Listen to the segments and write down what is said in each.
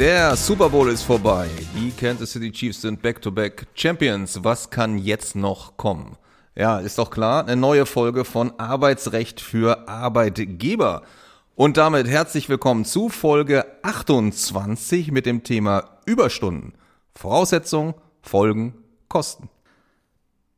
Der Super Bowl ist vorbei. Die Kansas City Chiefs sind Back-to-Back Champions. Was kann jetzt noch kommen? Ja, ist doch klar, eine neue Folge von Arbeitsrecht für Arbeitgeber. Und damit herzlich willkommen zu Folge 28 mit dem Thema Überstunden. Voraussetzungen, Folgen, Kosten.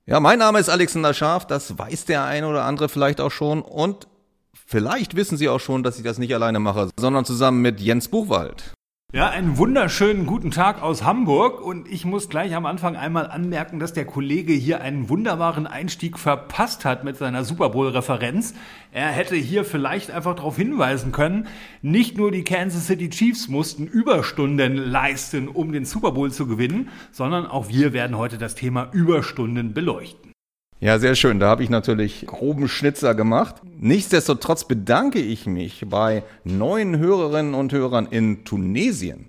Ja, mein Name ist Alexander Scharf, das weiß der eine oder andere vielleicht auch schon und vielleicht wissen Sie auch schon, dass ich das nicht alleine mache, sondern zusammen mit Jens Buchwald. Ja, einen wunderschönen guten Tag aus Hamburg und ich muss gleich am Anfang einmal anmerken, dass der Kollege hier einen wunderbaren Einstieg verpasst hat mit seiner Super Bowl Referenz. Er hätte hier vielleicht einfach darauf hinweisen können, nicht nur die Kansas City Chiefs mussten Überstunden leisten, um den Super Bowl zu gewinnen, sondern auch wir werden heute das Thema Überstunden beleuchten. Ja, sehr schön. Da habe ich natürlich groben Schnitzer gemacht. Nichtsdestotrotz bedanke ich mich bei neuen Hörerinnen und Hörern in Tunesien.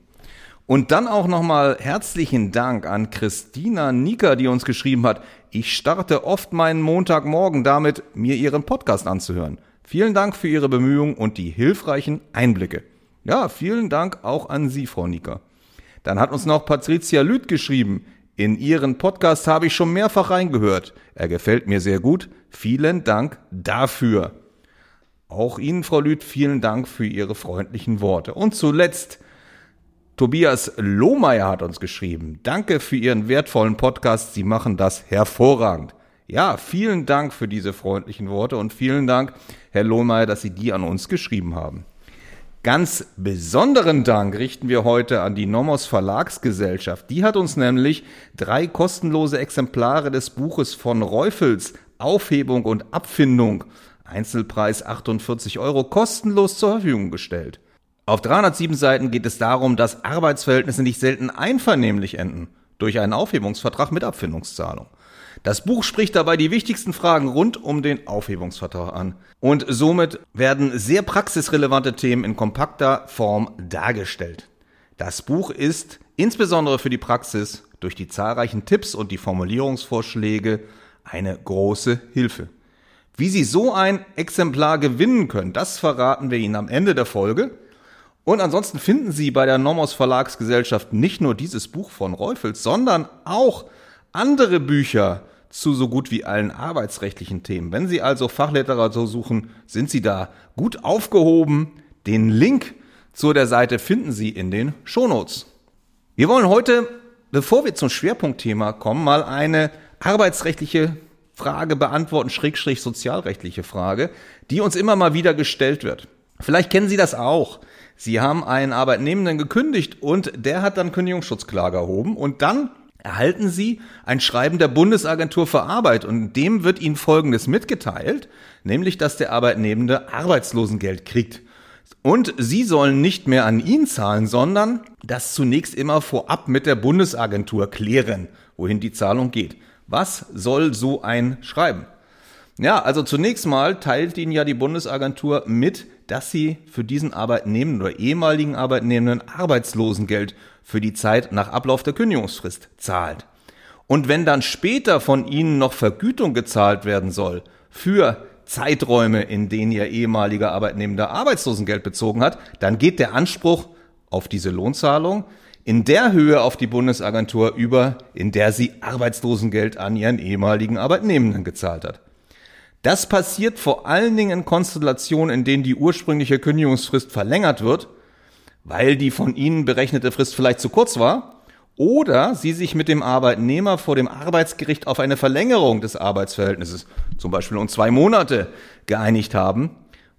Und dann auch nochmal herzlichen Dank an Christina Nika, die uns geschrieben hat, ich starte oft meinen Montagmorgen damit, mir ihren Podcast anzuhören. Vielen Dank für Ihre Bemühungen und die hilfreichen Einblicke. Ja, vielen Dank auch an Sie, Frau Nika. Dann hat uns noch Patricia Lüth geschrieben. In Ihren Podcast habe ich schon mehrfach reingehört. Er gefällt mir sehr gut. Vielen Dank dafür. Auch Ihnen, Frau Lüth, vielen Dank für Ihre freundlichen Worte. Und zuletzt, Tobias Lohmeier hat uns geschrieben. Danke für Ihren wertvollen Podcast. Sie machen das hervorragend. Ja, vielen Dank für diese freundlichen Worte und vielen Dank, Herr Lohmeier, dass Sie die an uns geschrieben haben. Ganz besonderen Dank richten wir heute an die Nomos Verlagsgesellschaft. Die hat uns nämlich drei kostenlose Exemplare des Buches von Reufels Aufhebung und Abfindung, Einzelpreis 48 Euro, kostenlos zur Verfügung gestellt. Auf 307 Seiten geht es darum, dass Arbeitsverhältnisse nicht selten einvernehmlich enden durch einen Aufhebungsvertrag mit Abfindungszahlung. Das Buch spricht dabei die wichtigsten Fragen rund um den Aufhebungsvertrag an. Und somit werden sehr praxisrelevante Themen in kompakter Form dargestellt. Das Buch ist insbesondere für die Praxis durch die zahlreichen Tipps und die Formulierungsvorschläge eine große Hilfe. Wie Sie so ein Exemplar gewinnen können, das verraten wir Ihnen am Ende der Folge. Und ansonsten finden Sie bei der Nomos Verlagsgesellschaft nicht nur dieses Buch von Reufels, sondern auch andere Bücher zu so gut wie allen arbeitsrechtlichen Themen. Wenn Sie also Fachliteratur suchen, sind Sie da gut aufgehoben. Den Link zu der Seite finden Sie in den Shownotes. Wir wollen heute, bevor wir zum Schwerpunktthema kommen, mal eine arbeitsrechtliche Frage beantworten, schrägstrich sozialrechtliche Frage, die uns immer mal wieder gestellt wird. Vielleicht kennen Sie das auch. Sie haben einen Arbeitnehmenden gekündigt und der hat dann Kündigungsschutzklage erhoben und dann erhalten Sie ein Schreiben der Bundesagentur für Arbeit und dem wird Ihnen Folgendes mitgeteilt, nämlich dass der Arbeitnehmende Arbeitslosengeld kriegt. Und Sie sollen nicht mehr an ihn zahlen, sondern das zunächst immer vorab mit der Bundesagentur klären, wohin die Zahlung geht. Was soll so ein Schreiben? Ja, also zunächst mal teilt Ihnen ja die Bundesagentur mit, dass Sie für diesen Arbeitnehmenden oder ehemaligen Arbeitnehmenden Arbeitslosengeld für die Zeit nach Ablauf der Kündigungsfrist zahlt. Und wenn dann später von Ihnen noch Vergütung gezahlt werden soll für Zeiträume, in denen Ihr ehemaliger Arbeitnehmender Arbeitslosengeld bezogen hat, dann geht der Anspruch auf diese Lohnzahlung in der Höhe auf die Bundesagentur über, in der sie Arbeitslosengeld an ihren ehemaligen Arbeitnehmenden gezahlt hat. Das passiert vor allen Dingen in Konstellationen, in denen die ursprüngliche Kündigungsfrist verlängert wird weil die von ihnen berechnete Frist vielleicht zu kurz war, oder sie sich mit dem Arbeitnehmer vor dem Arbeitsgericht auf eine Verlängerung des Arbeitsverhältnisses, zum Beispiel um zwei Monate, geeinigt haben,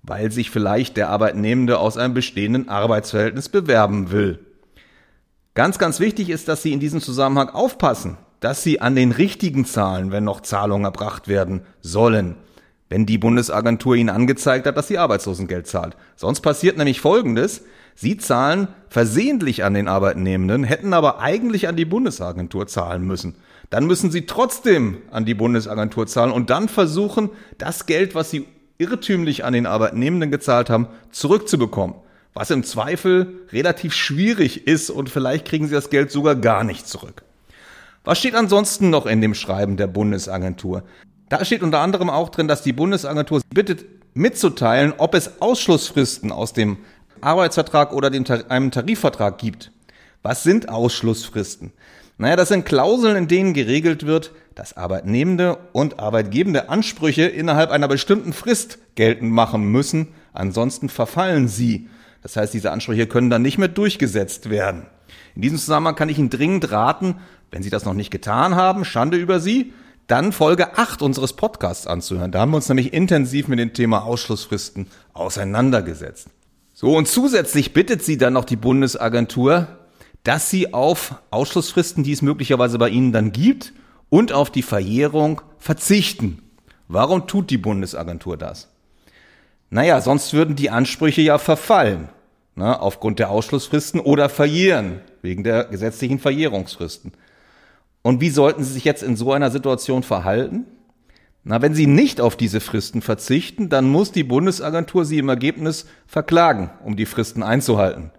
weil sich vielleicht der Arbeitnehmende aus einem bestehenden Arbeitsverhältnis bewerben will. Ganz, ganz wichtig ist, dass Sie in diesem Zusammenhang aufpassen, dass Sie an den richtigen Zahlen, wenn noch Zahlungen erbracht werden sollen, wenn die Bundesagentur Ihnen angezeigt hat, dass Sie Arbeitslosengeld zahlt. Sonst passiert nämlich Folgendes, Sie zahlen versehentlich an den Arbeitnehmenden, hätten aber eigentlich an die Bundesagentur zahlen müssen. Dann müssen Sie trotzdem an die Bundesagentur zahlen und dann versuchen, das Geld, was Sie irrtümlich an den Arbeitnehmenden gezahlt haben, zurückzubekommen. Was im Zweifel relativ schwierig ist und vielleicht kriegen Sie das Geld sogar gar nicht zurück. Was steht ansonsten noch in dem Schreiben der Bundesagentur? Da steht unter anderem auch drin, dass die Bundesagentur bittet mitzuteilen, ob es Ausschlussfristen aus dem Arbeitsvertrag oder dem, einem Tarifvertrag gibt. Was sind Ausschlussfristen? Naja, das sind Klauseln, in denen geregelt wird, dass arbeitnehmende und arbeitgebende Ansprüche innerhalb einer bestimmten Frist geltend machen müssen, ansonsten verfallen sie. Das heißt, diese Ansprüche können dann nicht mehr durchgesetzt werden. In diesem Zusammenhang kann ich Ihnen dringend raten, wenn Sie das noch nicht getan haben, Schande über Sie, dann Folge 8 unseres Podcasts anzuhören. Da haben wir uns nämlich intensiv mit dem Thema Ausschlussfristen auseinandergesetzt. So, und zusätzlich bittet sie dann noch die Bundesagentur, dass sie auf Ausschlussfristen, die es möglicherweise bei Ihnen dann gibt, und auf die Verjährung verzichten. Warum tut die Bundesagentur das? Naja, sonst würden die Ansprüche ja verfallen, ne, aufgrund der Ausschlussfristen oder verjähren, wegen der gesetzlichen Verjährungsfristen. Und wie sollten Sie sich jetzt in so einer Situation verhalten? Na, wenn Sie nicht auf diese Fristen verzichten, dann muss die Bundesagentur Sie im Ergebnis verklagen, um die Fristen einzuhalten.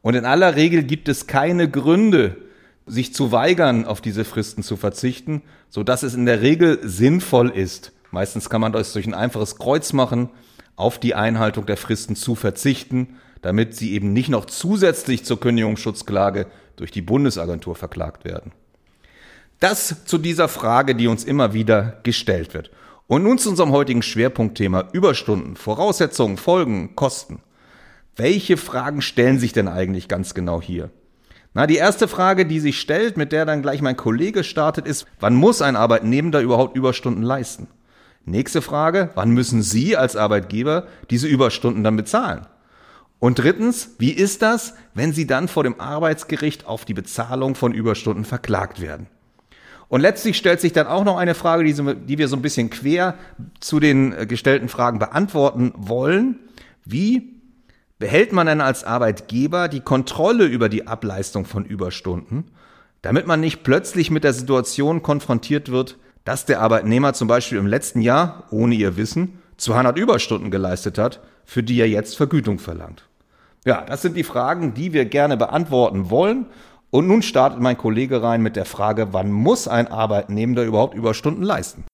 Und in aller Regel gibt es keine Gründe, sich zu weigern, auf diese Fristen zu verzichten, so dass es in der Regel sinnvoll ist. Meistens kann man das durch ein einfaches Kreuz machen, auf die Einhaltung der Fristen zu verzichten, damit sie eben nicht noch zusätzlich zur Kündigungsschutzklage durch die Bundesagentur verklagt werden. Das zu dieser Frage, die uns immer wieder gestellt wird. Und nun zu unserem heutigen Schwerpunktthema Überstunden, Voraussetzungen, Folgen, Kosten. Welche Fragen stellen sich denn eigentlich ganz genau hier? Na, die erste Frage, die sich stellt, mit der dann gleich mein Kollege startet, ist, wann muss ein Arbeitnehmender überhaupt Überstunden leisten? Nächste Frage, wann müssen Sie als Arbeitgeber diese Überstunden dann bezahlen? Und drittens, wie ist das, wenn Sie dann vor dem Arbeitsgericht auf die Bezahlung von Überstunden verklagt werden? Und letztlich stellt sich dann auch noch eine Frage, die, so, die wir so ein bisschen quer zu den äh, gestellten Fragen beantworten wollen. Wie behält man denn als Arbeitgeber die Kontrolle über die Ableistung von Überstunden, damit man nicht plötzlich mit der Situation konfrontiert wird, dass der Arbeitnehmer zum Beispiel im letzten Jahr, ohne ihr Wissen, 200 Überstunden geleistet hat, für die er jetzt Vergütung verlangt. Ja, das sind die Fragen, die wir gerne beantworten wollen und nun startet mein Kollege rein mit der Frage, wann muss ein Arbeitnehmender überhaupt Überstunden leisten?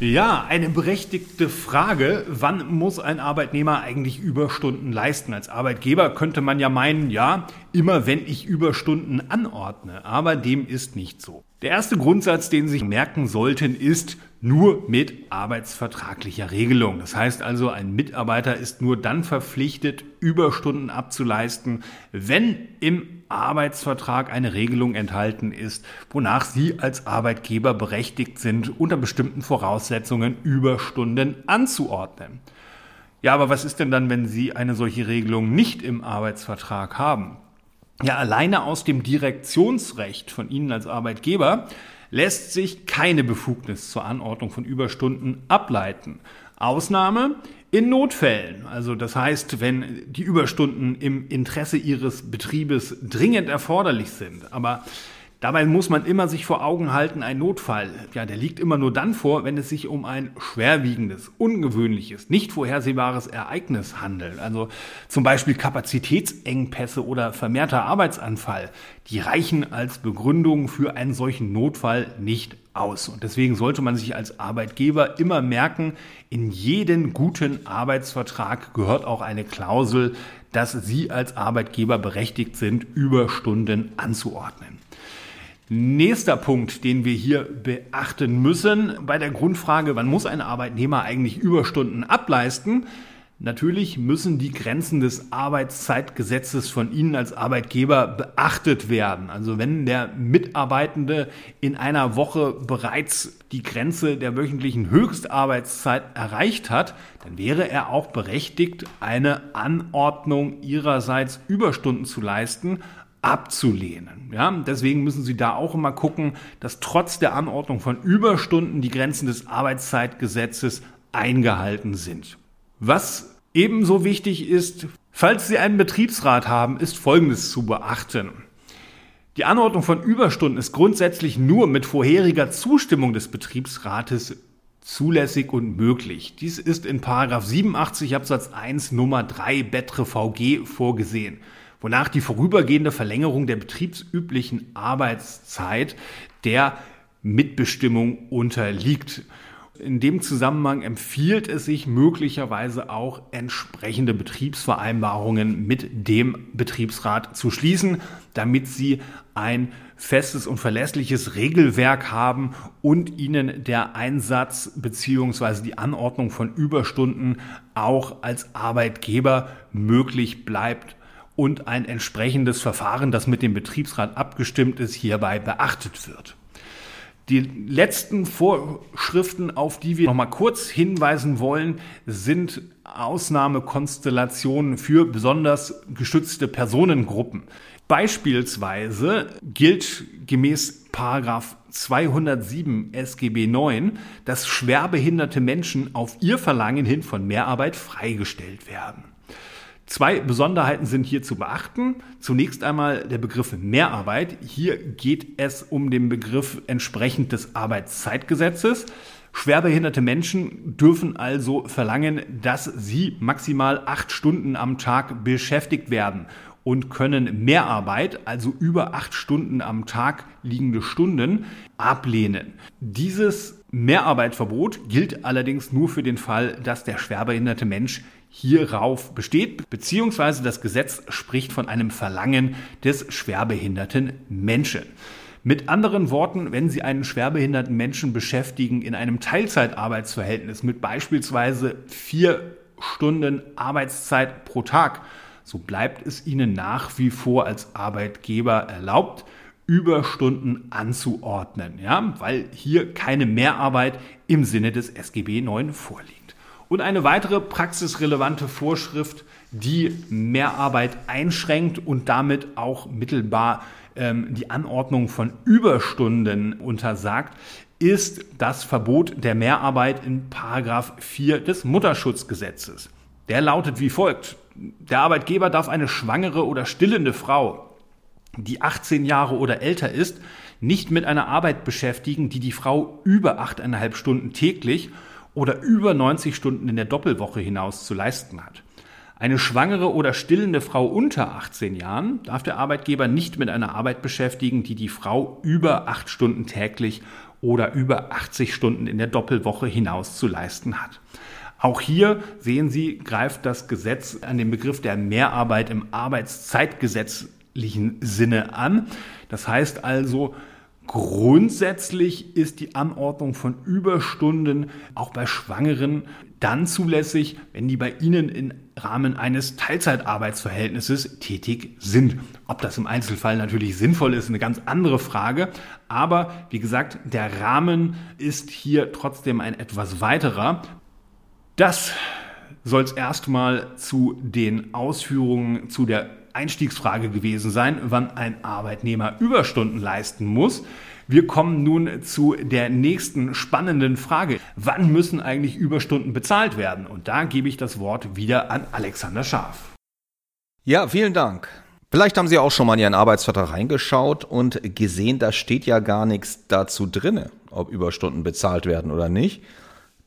Ja, eine berechtigte Frage. Wann muss ein Arbeitnehmer eigentlich Überstunden leisten? Als Arbeitgeber könnte man ja meinen, ja, immer wenn ich Überstunden anordne. Aber dem ist nicht so. Der erste Grundsatz, den Sie merken sollten, ist nur mit arbeitsvertraglicher Regelung. Das heißt also, ein Mitarbeiter ist nur dann verpflichtet, Überstunden abzuleisten, wenn im Arbeitsvertrag eine Regelung enthalten ist, wonach Sie als Arbeitgeber berechtigt sind, unter bestimmten Voraussetzungen Überstunden anzuordnen. Ja, aber was ist denn dann, wenn Sie eine solche Regelung nicht im Arbeitsvertrag haben? Ja, alleine aus dem Direktionsrecht von Ihnen als Arbeitgeber lässt sich keine Befugnis zur Anordnung von Überstunden ableiten. Ausnahme in Notfällen. Also das heißt, wenn die Überstunden im Interesse Ihres Betriebes dringend erforderlich sind. Aber Dabei muss man immer sich vor Augen halten, ein Notfall, ja, der liegt immer nur dann vor, wenn es sich um ein schwerwiegendes, ungewöhnliches, nicht vorhersehbares Ereignis handelt. Also zum Beispiel Kapazitätsengpässe oder vermehrter Arbeitsanfall. Die reichen als Begründung für einen solchen Notfall nicht aus. Und deswegen sollte man sich als Arbeitgeber immer merken, in jeden guten Arbeitsvertrag gehört auch eine Klausel, dass Sie als Arbeitgeber berechtigt sind, Überstunden anzuordnen. Nächster Punkt, den wir hier beachten müssen bei der Grundfrage, wann muss ein Arbeitnehmer eigentlich Überstunden ableisten? Natürlich müssen die Grenzen des Arbeitszeitgesetzes von Ihnen als Arbeitgeber beachtet werden. Also wenn der Mitarbeitende in einer Woche bereits die Grenze der wöchentlichen Höchstarbeitszeit erreicht hat, dann wäre er auch berechtigt, eine Anordnung ihrerseits Überstunden zu leisten, abzulehnen. Ja, deswegen müssen Sie da auch immer gucken, dass trotz der Anordnung von Überstunden die Grenzen des Arbeitszeitgesetzes eingehalten sind. Was ebenso wichtig ist, falls Sie einen Betriebsrat haben, ist Folgendes zu beachten. Die Anordnung von Überstunden ist grundsätzlich nur mit vorheriger Zustimmung des Betriebsrates zulässig und möglich. Dies ist in 87 Absatz 1 Nummer 3 Betre VG vorgesehen wonach die vorübergehende Verlängerung der betriebsüblichen Arbeitszeit der Mitbestimmung unterliegt. In dem Zusammenhang empfiehlt es sich möglicherweise auch entsprechende Betriebsvereinbarungen mit dem Betriebsrat zu schließen, damit sie ein festes und verlässliches Regelwerk haben und ihnen der Einsatz bzw. die Anordnung von Überstunden auch als Arbeitgeber möglich bleibt und ein entsprechendes Verfahren, das mit dem Betriebsrat abgestimmt ist, hierbei beachtet wird. Die letzten Vorschriften, auf die wir noch mal kurz hinweisen wollen, sind Ausnahmekonstellationen für besonders geschützte Personengruppen. Beispielsweise gilt gemäß Paragraph 207 SGB 9, dass schwerbehinderte Menschen auf ihr Verlangen hin von Mehrarbeit freigestellt werden. Zwei Besonderheiten sind hier zu beachten. Zunächst einmal der Begriff Mehrarbeit. Hier geht es um den Begriff entsprechend des Arbeitszeitgesetzes. Schwerbehinderte Menschen dürfen also verlangen, dass sie maximal acht Stunden am Tag beschäftigt werden und können Mehrarbeit, also über acht Stunden am Tag liegende Stunden, ablehnen. Dieses Mehrarbeitverbot gilt allerdings nur für den Fall, dass der schwerbehinderte Mensch hierauf besteht, beziehungsweise das Gesetz spricht von einem Verlangen des schwerbehinderten Menschen. Mit anderen Worten, wenn Sie einen schwerbehinderten Menschen beschäftigen in einem Teilzeitarbeitsverhältnis mit beispielsweise vier Stunden Arbeitszeit pro Tag, so bleibt es Ihnen nach wie vor als Arbeitgeber erlaubt, Überstunden anzuordnen, ja, weil hier keine Mehrarbeit im Sinne des SGB 9 vorliegt. Und eine weitere praxisrelevante Vorschrift, die Mehrarbeit einschränkt und damit auch mittelbar ähm, die Anordnung von Überstunden untersagt, ist das Verbot der Mehrarbeit in Paragraph 4 des Mutterschutzgesetzes. Der lautet wie folgt. Der Arbeitgeber darf eine schwangere oder stillende Frau, die 18 Jahre oder älter ist, nicht mit einer Arbeit beschäftigen, die die Frau über 8,5 Stunden täglich oder über 90 Stunden in der Doppelwoche hinaus zu leisten hat. Eine schwangere oder stillende Frau unter 18 Jahren darf der Arbeitgeber nicht mit einer Arbeit beschäftigen, die die Frau über 8 Stunden täglich oder über 80 Stunden in der Doppelwoche hinaus zu leisten hat. Auch hier sehen Sie, greift das Gesetz an den Begriff der Mehrarbeit im arbeitszeitgesetzlichen Sinne an. Das heißt also, Grundsätzlich ist die Anordnung von Überstunden auch bei Schwangeren dann zulässig, wenn die bei Ihnen im Rahmen eines Teilzeitarbeitsverhältnisses tätig sind. Ob das im Einzelfall natürlich sinnvoll ist, eine ganz andere Frage. Aber wie gesagt, der Rahmen ist hier trotzdem ein etwas weiterer. Das soll es erstmal zu den Ausführungen zu der Einstiegsfrage gewesen sein, wann ein Arbeitnehmer Überstunden leisten muss. Wir kommen nun zu der nächsten spannenden Frage. Wann müssen eigentlich Überstunden bezahlt werden? Und da gebe ich das Wort wieder an Alexander Scharf. Ja, vielen Dank. Vielleicht haben Sie auch schon mal in Ihren Arbeitsvertrag reingeschaut und gesehen, da steht ja gar nichts dazu drinne, ob Überstunden bezahlt werden oder nicht.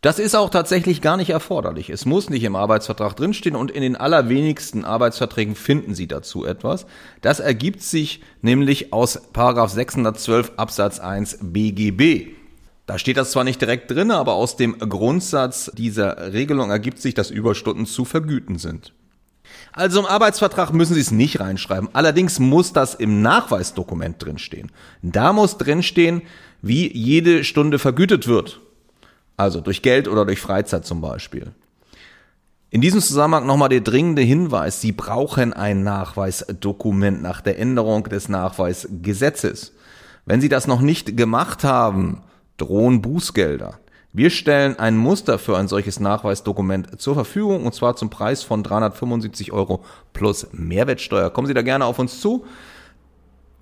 Das ist auch tatsächlich gar nicht erforderlich. Es muss nicht im Arbeitsvertrag drinstehen und in den allerwenigsten Arbeitsverträgen finden Sie dazu etwas. Das ergibt sich nämlich aus Paragraph 612 Absatz 1 BGB. Da steht das zwar nicht direkt drin, aber aus dem Grundsatz dieser Regelung ergibt sich, dass Überstunden zu vergüten sind. Also im Arbeitsvertrag müssen Sie es nicht reinschreiben. Allerdings muss das im Nachweisdokument drinstehen. Da muss drinstehen, wie jede Stunde vergütet wird. Also durch Geld oder durch Freizeit zum Beispiel. In diesem Zusammenhang nochmal der dringende Hinweis, Sie brauchen ein Nachweisdokument nach der Änderung des Nachweisgesetzes. Wenn Sie das noch nicht gemacht haben, drohen Bußgelder. Wir stellen ein Muster für ein solches Nachweisdokument zur Verfügung und zwar zum Preis von 375 Euro plus Mehrwertsteuer. Kommen Sie da gerne auf uns zu.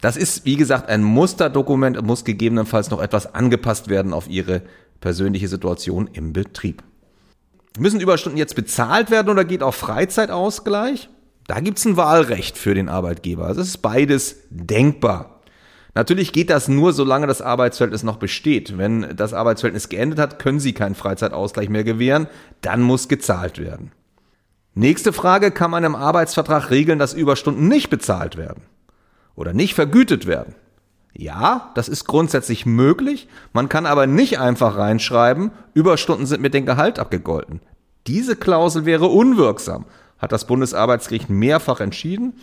Das ist, wie gesagt, ein Musterdokument, muss gegebenenfalls noch etwas angepasst werden auf Ihre persönliche Situation im Betrieb. Müssen Überstunden jetzt bezahlt werden oder geht auch Freizeitausgleich? Da gibt es ein Wahlrecht für den Arbeitgeber. Das ist beides denkbar. Natürlich geht das nur, solange das Arbeitsverhältnis noch besteht. Wenn das Arbeitsverhältnis geendet hat, können Sie keinen Freizeitausgleich mehr gewähren. Dann muss gezahlt werden. Nächste Frage, kann man im Arbeitsvertrag regeln, dass Überstunden nicht bezahlt werden? Oder nicht vergütet werden? Ja, das ist grundsätzlich möglich. Man kann aber nicht einfach reinschreiben, Überstunden sind mit dem Gehalt abgegolten. Diese Klausel wäre unwirksam, hat das Bundesarbeitsgericht mehrfach entschieden,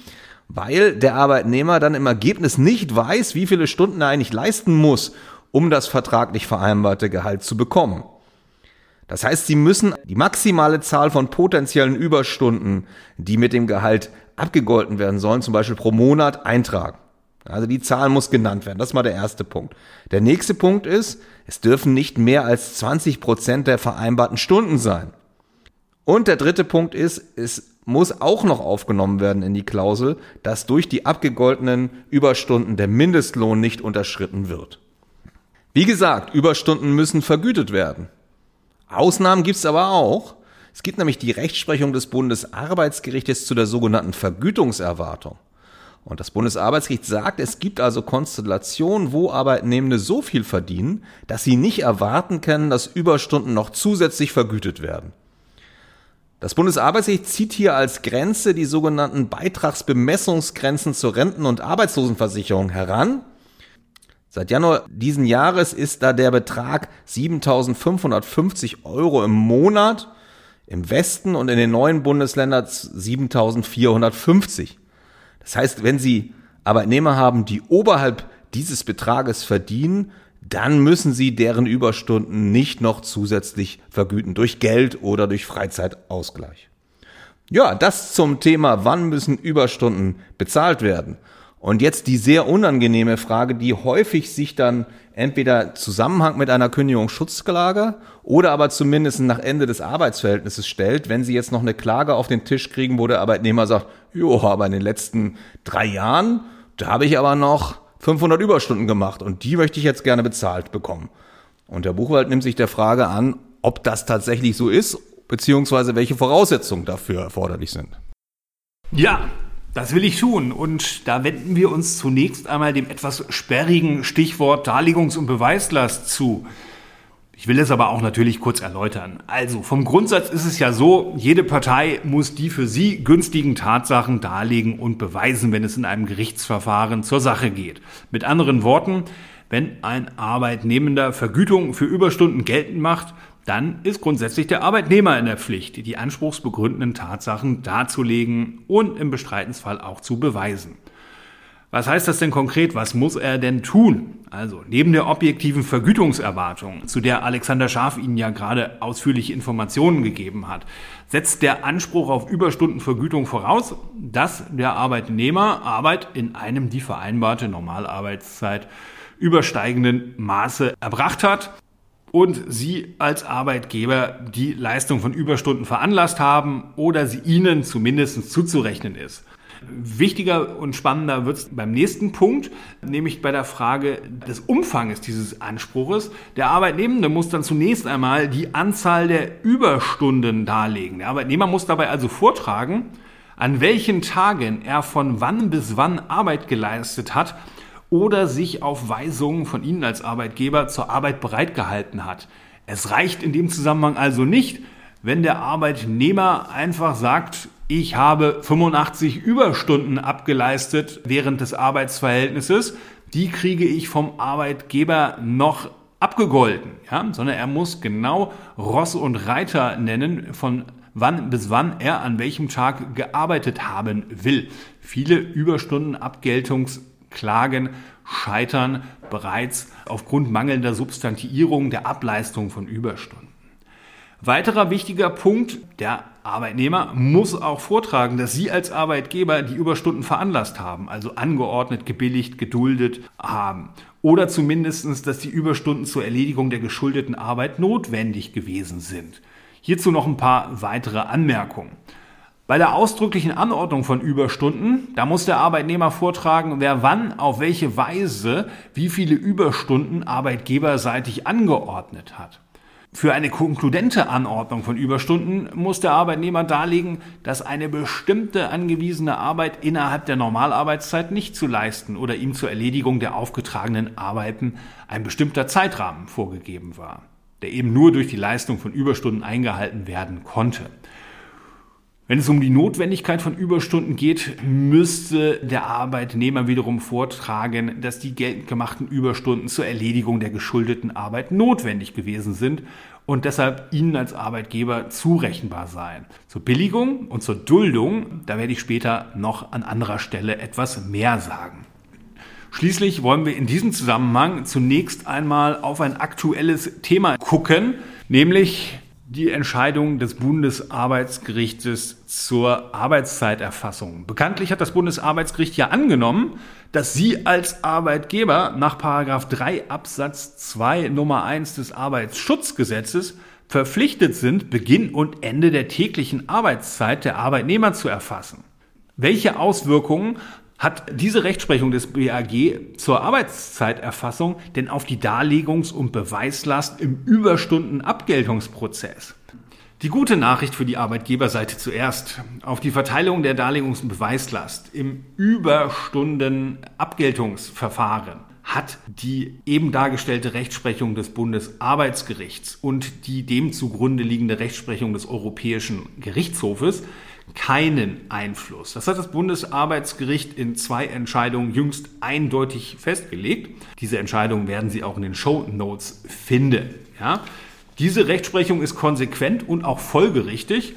weil der Arbeitnehmer dann im Ergebnis nicht weiß, wie viele Stunden er eigentlich leisten muss, um das vertraglich vereinbarte Gehalt zu bekommen. Das heißt, Sie müssen die maximale Zahl von potenziellen Überstunden, die mit dem Gehalt abgegolten werden sollen, zum Beispiel pro Monat eintragen. Also die Zahl muss genannt werden. Das ist mal der erste Punkt. Der nächste Punkt ist, es dürfen nicht mehr als 20 Prozent der vereinbarten Stunden sein. Und der dritte Punkt ist, es muss auch noch aufgenommen werden in die Klausel, dass durch die abgegoltenen Überstunden der Mindestlohn nicht unterschritten wird. Wie gesagt, Überstunden müssen vergütet werden. Ausnahmen gibt es aber auch. Es gibt nämlich die Rechtsprechung des Bundesarbeitsgerichtes zu der sogenannten Vergütungserwartung. Und das Bundesarbeitsgericht sagt, es gibt also Konstellationen, wo Arbeitnehmende so viel verdienen, dass sie nicht erwarten können, dass Überstunden noch zusätzlich vergütet werden. Das Bundesarbeitsgericht zieht hier als Grenze die sogenannten Beitragsbemessungsgrenzen zur Renten- und Arbeitslosenversicherung heran. Seit Januar diesen Jahres ist da der Betrag 7.550 Euro im Monat, im Westen und in den neuen Bundesländern 7.450. Das heißt, wenn Sie Arbeitnehmer haben, die oberhalb dieses Betrages verdienen, dann müssen Sie deren Überstunden nicht noch zusätzlich vergüten durch Geld oder durch Freizeitausgleich. Ja, das zum Thema, wann müssen Überstunden bezahlt werden. Und jetzt die sehr unangenehme Frage, die häufig sich dann entweder Zusammenhang mit einer Kündigungsschutzklage oder aber zumindest nach Ende des Arbeitsverhältnisses stellt, wenn Sie jetzt noch eine Klage auf den Tisch kriegen, wo der Arbeitnehmer sagt, jo, aber in den letzten drei Jahren, da habe ich aber noch 500 Überstunden gemacht und die möchte ich jetzt gerne bezahlt bekommen. Und der Buchwald nimmt sich der Frage an, ob das tatsächlich so ist, beziehungsweise welche Voraussetzungen dafür erforderlich sind. Ja, das will ich tun. Und da wenden wir uns zunächst einmal dem etwas sperrigen Stichwort Darlegungs- und Beweislast zu. Ich will es aber auch natürlich kurz erläutern. Also, vom Grundsatz ist es ja so, jede Partei muss die für sie günstigen Tatsachen darlegen und beweisen, wenn es in einem Gerichtsverfahren zur Sache geht. Mit anderen Worten, wenn ein Arbeitnehmender Vergütung für Überstunden geltend macht, dann ist grundsätzlich der Arbeitnehmer in der Pflicht, die anspruchsbegründenden Tatsachen darzulegen und im Bestreitensfall auch zu beweisen. Was heißt das denn konkret? Was muss er denn tun? Also, neben der objektiven Vergütungserwartung, zu der Alexander Scharf Ihnen ja gerade ausführliche Informationen gegeben hat, setzt der Anspruch auf Überstundenvergütung voraus, dass der Arbeitnehmer Arbeit in einem die vereinbarte Normalarbeitszeit übersteigenden Maße erbracht hat und Sie als Arbeitgeber die Leistung von Überstunden veranlasst haben oder sie Ihnen zumindest zuzurechnen ist. Wichtiger und spannender wird es beim nächsten Punkt, nämlich bei der Frage des Umfanges dieses Anspruches. Der Arbeitnehmende muss dann zunächst einmal die Anzahl der Überstunden darlegen. Der Arbeitnehmer muss dabei also vortragen, an welchen Tagen er von wann bis wann Arbeit geleistet hat oder sich auf Weisungen von Ihnen als Arbeitgeber zur Arbeit bereitgehalten hat. Es reicht in dem Zusammenhang also nicht, wenn der Arbeitnehmer einfach sagt, ich habe 85 Überstunden abgeleistet während des Arbeitsverhältnisses, die kriege ich vom Arbeitgeber noch abgegolten, ja? sondern er muss genau Ross und Reiter nennen, von wann bis wann er an welchem Tag gearbeitet haben will. Viele Überstundenabgeltungs Klagen scheitern bereits aufgrund mangelnder Substantiierung der Ableistung von Überstunden. Weiterer wichtiger Punkt, der Arbeitnehmer muss auch vortragen, dass Sie als Arbeitgeber die Überstunden veranlasst haben, also angeordnet, gebilligt, geduldet haben. Oder zumindestens, dass die Überstunden zur Erledigung der geschuldeten Arbeit notwendig gewesen sind. Hierzu noch ein paar weitere Anmerkungen. Bei der ausdrücklichen Anordnung von Überstunden, da muss der Arbeitnehmer vortragen, wer wann, auf welche Weise, wie viele Überstunden arbeitgeberseitig angeordnet hat. Für eine konkludente Anordnung von Überstunden muss der Arbeitnehmer darlegen, dass eine bestimmte angewiesene Arbeit innerhalb der Normalarbeitszeit nicht zu leisten oder ihm zur Erledigung der aufgetragenen Arbeiten ein bestimmter Zeitrahmen vorgegeben war, der eben nur durch die Leistung von Überstunden eingehalten werden konnte. Wenn es um die Notwendigkeit von Überstunden geht, müsste der Arbeitnehmer wiederum vortragen, dass die geltend gemachten Überstunden zur Erledigung der geschuldeten Arbeit notwendig gewesen sind und deshalb Ihnen als Arbeitgeber zurechenbar seien. Zur Billigung und zur Duldung, da werde ich später noch an anderer Stelle etwas mehr sagen. Schließlich wollen wir in diesem Zusammenhang zunächst einmal auf ein aktuelles Thema gucken, nämlich die Entscheidung des Bundesarbeitsgerichtes zur Arbeitszeiterfassung. Bekanntlich hat das Bundesarbeitsgericht ja angenommen, dass Sie als Arbeitgeber nach 3 Absatz 2 Nummer 1 des Arbeitsschutzgesetzes verpflichtet sind, Beginn und Ende der täglichen Arbeitszeit der Arbeitnehmer zu erfassen. Welche Auswirkungen hat diese Rechtsprechung des BAG zur Arbeitszeiterfassung denn auf die Darlegungs- und Beweislast im Überstundenabgeltungsprozess? Die gute Nachricht für die Arbeitgeberseite zuerst. Auf die Verteilung der Darlegungs- und Beweislast im Überstundenabgeltungsverfahren hat die eben dargestellte Rechtsprechung des Bundesarbeitsgerichts und die dem zugrunde liegende Rechtsprechung des Europäischen Gerichtshofes keinen Einfluss. Das hat das Bundesarbeitsgericht in zwei Entscheidungen jüngst eindeutig festgelegt. Diese Entscheidungen werden Sie auch in den Show Notes finden. Ja? Diese Rechtsprechung ist konsequent und auch folgerichtig,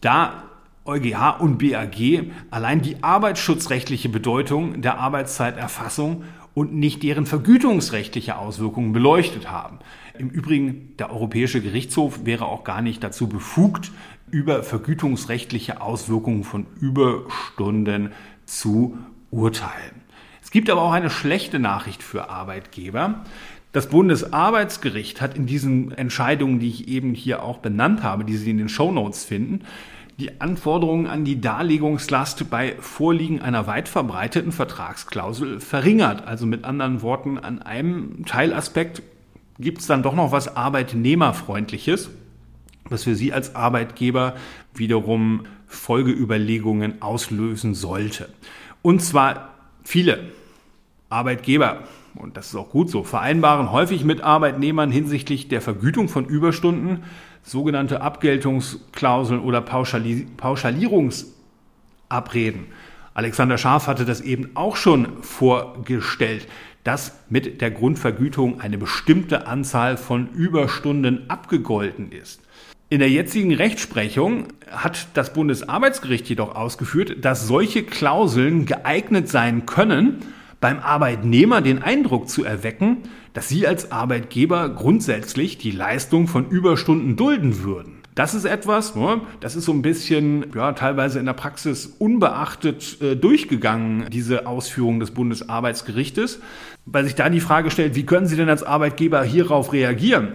da EuGH und BAG allein die arbeitsschutzrechtliche Bedeutung der Arbeitszeiterfassung und nicht deren vergütungsrechtliche Auswirkungen beleuchtet haben. Im Übrigen, der Europäische Gerichtshof wäre auch gar nicht dazu befugt, über vergütungsrechtliche Auswirkungen von Überstunden zu urteilen. Es gibt aber auch eine schlechte Nachricht für Arbeitgeber. Das Bundesarbeitsgericht hat in diesen Entscheidungen, die ich eben hier auch benannt habe, die Sie in den Show Notes finden, die Anforderungen an die Darlegungslast bei Vorliegen einer weit verbreiteten Vertragsklausel verringert. Also mit anderen Worten, an einem Teilaspekt gibt es dann doch noch was Arbeitnehmerfreundliches was für Sie als Arbeitgeber wiederum Folgeüberlegungen auslösen sollte. Und zwar viele Arbeitgeber, und das ist auch gut so, vereinbaren häufig mit Arbeitnehmern hinsichtlich der Vergütung von Überstunden sogenannte Abgeltungsklauseln oder Pauschali Pauschalierungsabreden. Alexander Scharf hatte das eben auch schon vorgestellt, dass mit der Grundvergütung eine bestimmte Anzahl von Überstunden abgegolten ist. In der jetzigen Rechtsprechung hat das Bundesarbeitsgericht jedoch ausgeführt, dass solche Klauseln geeignet sein können, beim Arbeitnehmer den Eindruck zu erwecken, dass sie als Arbeitgeber grundsätzlich die Leistung von Überstunden dulden würden. Das ist etwas, ne, das ist so ein bisschen, ja, teilweise in der Praxis unbeachtet äh, durchgegangen, diese Ausführung des Bundesarbeitsgerichtes, weil sich da die Frage stellt, wie können Sie denn als Arbeitgeber hierauf reagieren?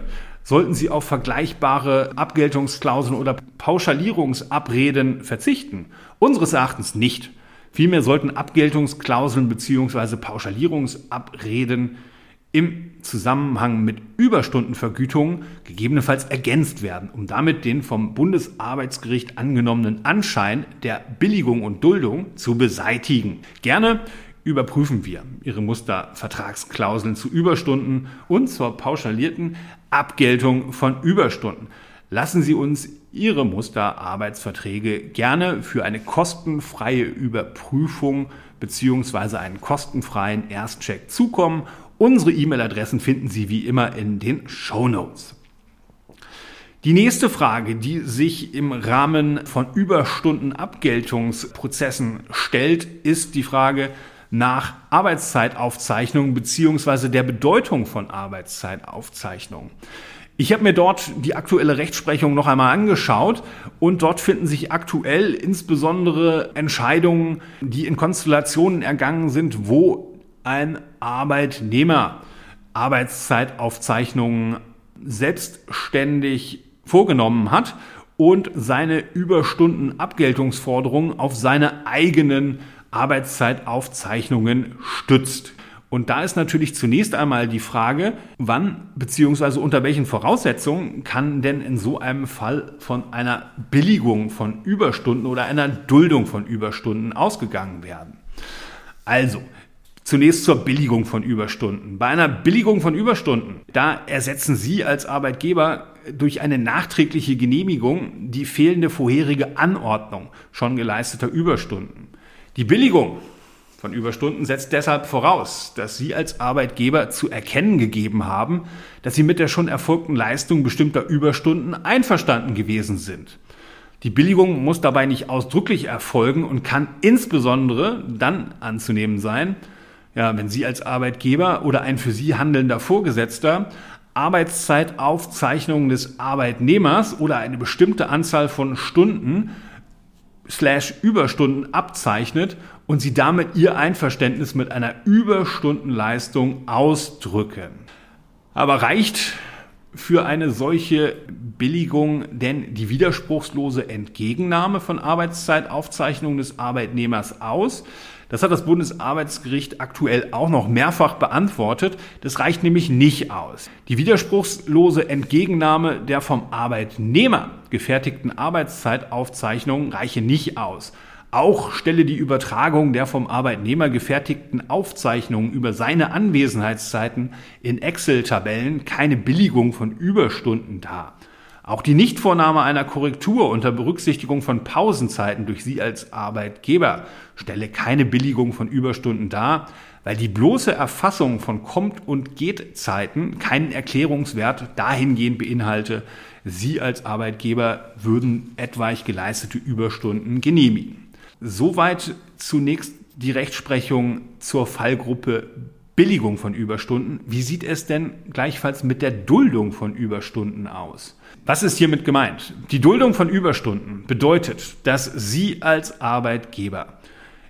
Sollten sie auf vergleichbare Abgeltungsklauseln oder Pauschalierungsabreden verzichten? Unseres Erachtens nicht. Vielmehr sollten Abgeltungsklauseln bzw. Pauschalierungsabreden im Zusammenhang mit Überstundenvergütung gegebenenfalls ergänzt werden, um damit den vom Bundesarbeitsgericht angenommenen Anschein der Billigung und Duldung zu beseitigen. Gerne überprüfen wir Ihre Mustervertragsklauseln zu Überstunden und zur pauschalierten Abgeltung von Überstunden. Lassen Sie uns Ihre Musterarbeitsverträge gerne für eine kostenfreie Überprüfung bzw. einen kostenfreien Erstcheck zukommen. Unsere E-Mail-Adressen finden Sie wie immer in den Show Notes. Die nächste Frage, die sich im Rahmen von Überstundenabgeltungsprozessen stellt, ist die Frage, nach Arbeitszeitaufzeichnung beziehungsweise der Bedeutung von Arbeitszeitaufzeichnung. Ich habe mir dort die aktuelle Rechtsprechung noch einmal angeschaut und dort finden sich aktuell insbesondere Entscheidungen, die in Konstellationen ergangen sind, wo ein Arbeitnehmer Arbeitszeitaufzeichnungen selbstständig vorgenommen hat und seine Überstundenabgeltungsforderungen auf seine eigenen Arbeitszeitaufzeichnungen stützt. Und da ist natürlich zunächst einmal die Frage, wann bzw. unter welchen Voraussetzungen kann denn in so einem Fall von einer Billigung von Überstunden oder einer Duldung von Überstunden ausgegangen werden. Also, Zunächst zur Billigung von Überstunden. Bei einer Billigung von Überstunden, da ersetzen Sie als Arbeitgeber durch eine nachträgliche Genehmigung die fehlende vorherige Anordnung schon geleisteter Überstunden. Die Billigung von Überstunden setzt deshalb voraus, dass Sie als Arbeitgeber zu erkennen gegeben haben, dass Sie mit der schon erfolgten Leistung bestimmter Überstunden einverstanden gewesen sind. Die Billigung muss dabei nicht ausdrücklich erfolgen und kann insbesondere dann anzunehmen sein, ja, wenn Sie als Arbeitgeber oder ein für Sie handelnder Vorgesetzter Arbeitszeitaufzeichnungen des Arbeitnehmers oder eine bestimmte Anzahl von Stunden slash Überstunden abzeichnet und sie damit ihr Einverständnis mit einer Überstundenleistung ausdrücken. Aber reicht für eine solche Billigung denn die widerspruchslose Entgegennahme von Arbeitszeitaufzeichnungen des Arbeitnehmers aus? Das hat das Bundesarbeitsgericht aktuell auch noch mehrfach beantwortet. Das reicht nämlich nicht aus. Die widerspruchslose Entgegennahme der vom Arbeitnehmer gefertigten Arbeitszeitaufzeichnungen reiche nicht aus. Auch stelle die Übertragung der vom Arbeitnehmer gefertigten Aufzeichnungen über seine Anwesenheitszeiten in Excel-Tabellen keine Billigung von Überstunden dar. Auch die Nichtvornahme einer Korrektur unter Berücksichtigung von Pausenzeiten durch Sie als Arbeitgeber stelle keine Billigung von Überstunden dar, weil die bloße Erfassung von Kommt- und Geht-Zeiten keinen Erklärungswert dahingehend beinhalte, Sie als Arbeitgeber würden etwaig geleistete Überstunden genehmigen. Soweit zunächst die Rechtsprechung zur Fallgruppe Billigung von Überstunden. Wie sieht es denn gleichfalls mit der Duldung von Überstunden aus? Was ist hiermit gemeint? Die Duldung von Überstunden bedeutet, dass Sie als Arbeitgeber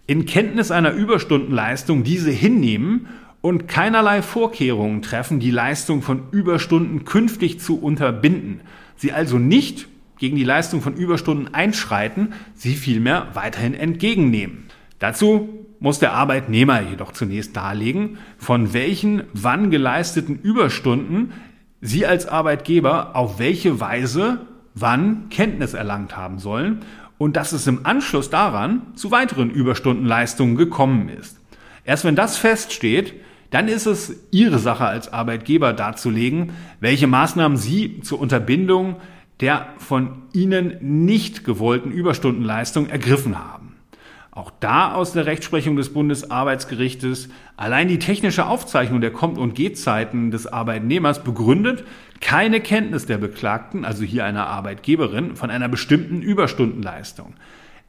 in Kenntnis einer Überstundenleistung diese hinnehmen und keinerlei Vorkehrungen treffen, die Leistung von Überstunden künftig zu unterbinden. Sie also nicht gegen die Leistung von Überstunden einschreiten, sie vielmehr weiterhin entgegennehmen. Dazu muss der Arbeitnehmer jedoch zunächst darlegen, von welchen wann geleisteten Überstunden Sie als Arbeitgeber auf welche Weise wann Kenntnis erlangt haben sollen und dass es im Anschluss daran zu weiteren Überstundenleistungen gekommen ist. Erst wenn das feststeht, dann ist es Ihre Sache als Arbeitgeber darzulegen, welche Maßnahmen Sie zur Unterbindung der von Ihnen nicht gewollten Überstundenleistung ergriffen haben. Auch da aus der Rechtsprechung des Bundesarbeitsgerichtes allein die technische Aufzeichnung der Kommt- und Gehzeiten des Arbeitnehmers begründet keine Kenntnis der Beklagten, also hier einer Arbeitgeberin, von einer bestimmten Überstundenleistung.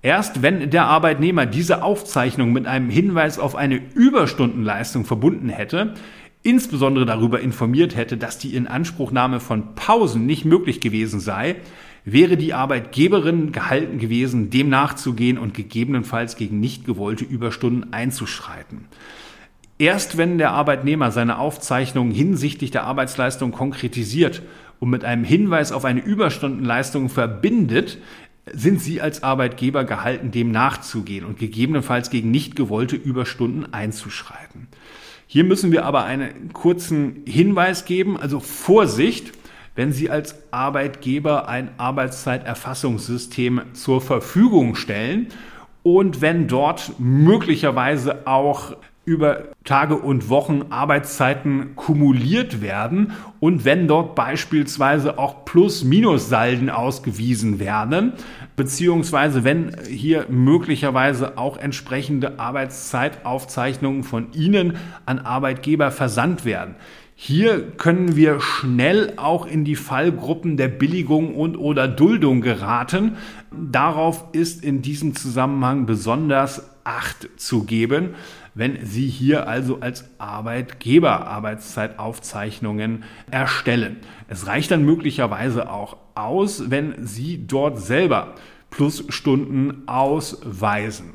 Erst wenn der Arbeitnehmer diese Aufzeichnung mit einem Hinweis auf eine Überstundenleistung verbunden hätte, insbesondere darüber informiert hätte, dass die Inanspruchnahme von Pausen nicht möglich gewesen sei, wäre die Arbeitgeberin gehalten gewesen, dem nachzugehen und gegebenenfalls gegen nicht gewollte Überstunden einzuschreiten. Erst wenn der Arbeitnehmer seine Aufzeichnung hinsichtlich der Arbeitsleistung konkretisiert und mit einem Hinweis auf eine Überstundenleistung verbindet, sind Sie als Arbeitgeber gehalten, dem nachzugehen und gegebenenfalls gegen nicht gewollte Überstunden einzuschreiten. Hier müssen wir aber einen kurzen Hinweis geben, also Vorsicht, wenn Sie als Arbeitgeber ein Arbeitszeiterfassungssystem zur Verfügung stellen und wenn dort möglicherweise auch über Tage und Wochen Arbeitszeiten kumuliert werden und wenn dort beispielsweise auch Plus-Minus-Salden ausgewiesen werden, beziehungsweise wenn hier möglicherweise auch entsprechende Arbeitszeitaufzeichnungen von Ihnen an Arbeitgeber versandt werden. Hier können wir schnell auch in die Fallgruppen der Billigung und oder Duldung geraten. Darauf ist in diesem Zusammenhang besonders Acht zu geben, wenn Sie hier also als Arbeitgeber Arbeitszeitaufzeichnungen erstellen. Es reicht dann möglicherweise auch aus, wenn Sie dort selber Plusstunden ausweisen.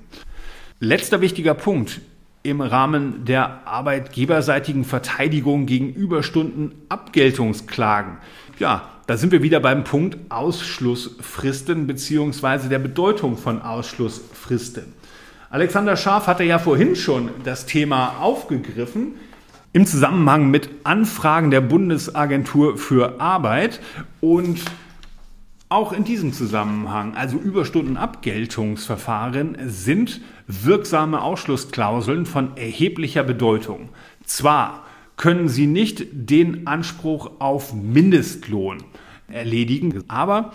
Letzter wichtiger Punkt im Rahmen der arbeitgeberseitigen Verteidigung gegen Überstunden Abgeltungsklagen. Ja, da sind wir wieder beim Punkt Ausschlussfristen beziehungsweise der Bedeutung von Ausschlussfristen. Alexander Scharf hatte ja vorhin schon das Thema aufgegriffen im Zusammenhang mit Anfragen der Bundesagentur für Arbeit und Auch in diesem Zusammenhang, also Überstundenabgeltungsverfahren, sind wirksame Ausschlussklauseln von erheblicher Bedeutung. Zwar können sie nicht den Anspruch auf Mindestlohn erledigen, aber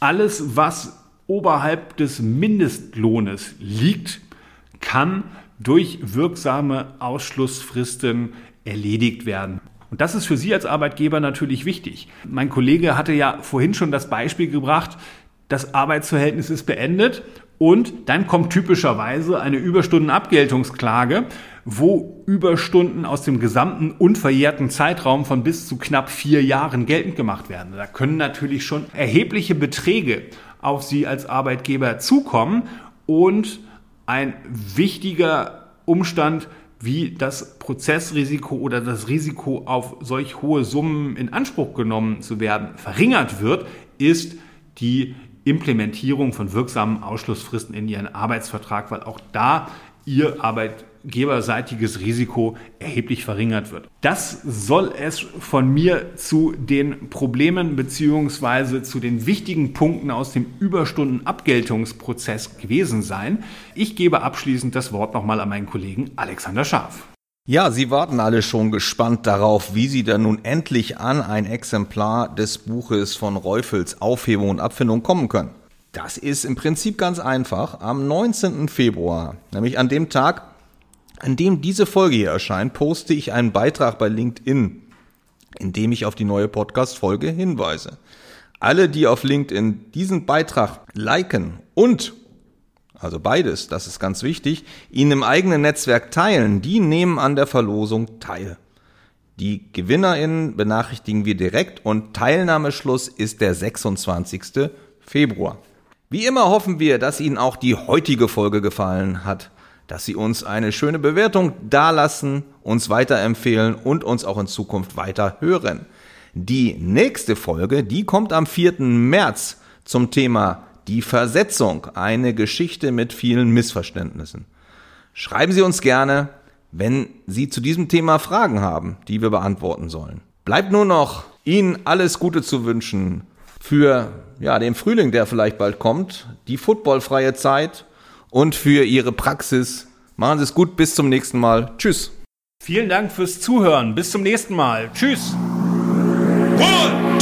alles, was oberhalb des Mindestlohnes liegt, kann durch wirksame Ausschlussfristen erledigt werden. Und das ist für Sie als Arbeitgeber natürlich wichtig. Mein Kollege hatte ja vorhin schon das Beispiel gebracht, das Arbeitsverhältnis ist beendet und dann kommt typischerweise eine Überstundenabgeltungsklage, wo Überstunden aus dem gesamten unverjährten Zeitraum von bis zu knapp vier Jahren geltend gemacht werden. Da können natürlich schon erhebliche Beträge auf Sie als Arbeitgeber zukommen und ein wichtiger Umstand wie das Prozessrisiko oder das Risiko auf solch hohe Summen in Anspruch genommen zu werden verringert wird, ist die Implementierung von wirksamen Ausschlussfristen in Ihren Arbeitsvertrag, weil auch da Ihr arbeitgeberseitiges Risiko erheblich verringert wird. Das soll es von mir zu den Problemen beziehungsweise zu den wichtigen Punkten aus dem Überstundenabgeltungsprozess gewesen sein. Ich gebe abschließend das Wort nochmal an meinen Kollegen Alexander Scharf. Ja, Sie warten alle schon gespannt darauf, wie Sie dann nun endlich an ein Exemplar des Buches von Reufels Aufhebung und Abfindung kommen können. Das ist im Prinzip ganz einfach. Am 19. Februar, nämlich an dem Tag, an dem diese Folge hier erscheint, poste ich einen Beitrag bei LinkedIn, in dem ich auf die neue Podcast-Folge hinweise. Alle, die auf LinkedIn diesen Beitrag liken und, also beides, das ist ganz wichtig, ihn im eigenen Netzwerk teilen, die nehmen an der Verlosung teil. Die GewinnerInnen benachrichtigen wir direkt und Teilnahmeschluss ist der 26. Februar. Wie immer hoffen wir, dass Ihnen auch die heutige Folge gefallen hat, dass Sie uns eine schöne Bewertung dalassen, uns weiterempfehlen und uns auch in Zukunft weiter hören. Die nächste Folge, die kommt am 4. März zum Thema die Versetzung, eine Geschichte mit vielen Missverständnissen. Schreiben Sie uns gerne, wenn Sie zu diesem Thema Fragen haben, die wir beantworten sollen. Bleibt nur noch Ihnen alles Gute zu wünschen für ja, den Frühling, der vielleicht bald kommt, die footballfreie Zeit und für Ihre Praxis. Machen Sie es gut, bis zum nächsten Mal. Tschüss. Vielen Dank fürs Zuhören. Bis zum nächsten Mal. Tschüss. Two.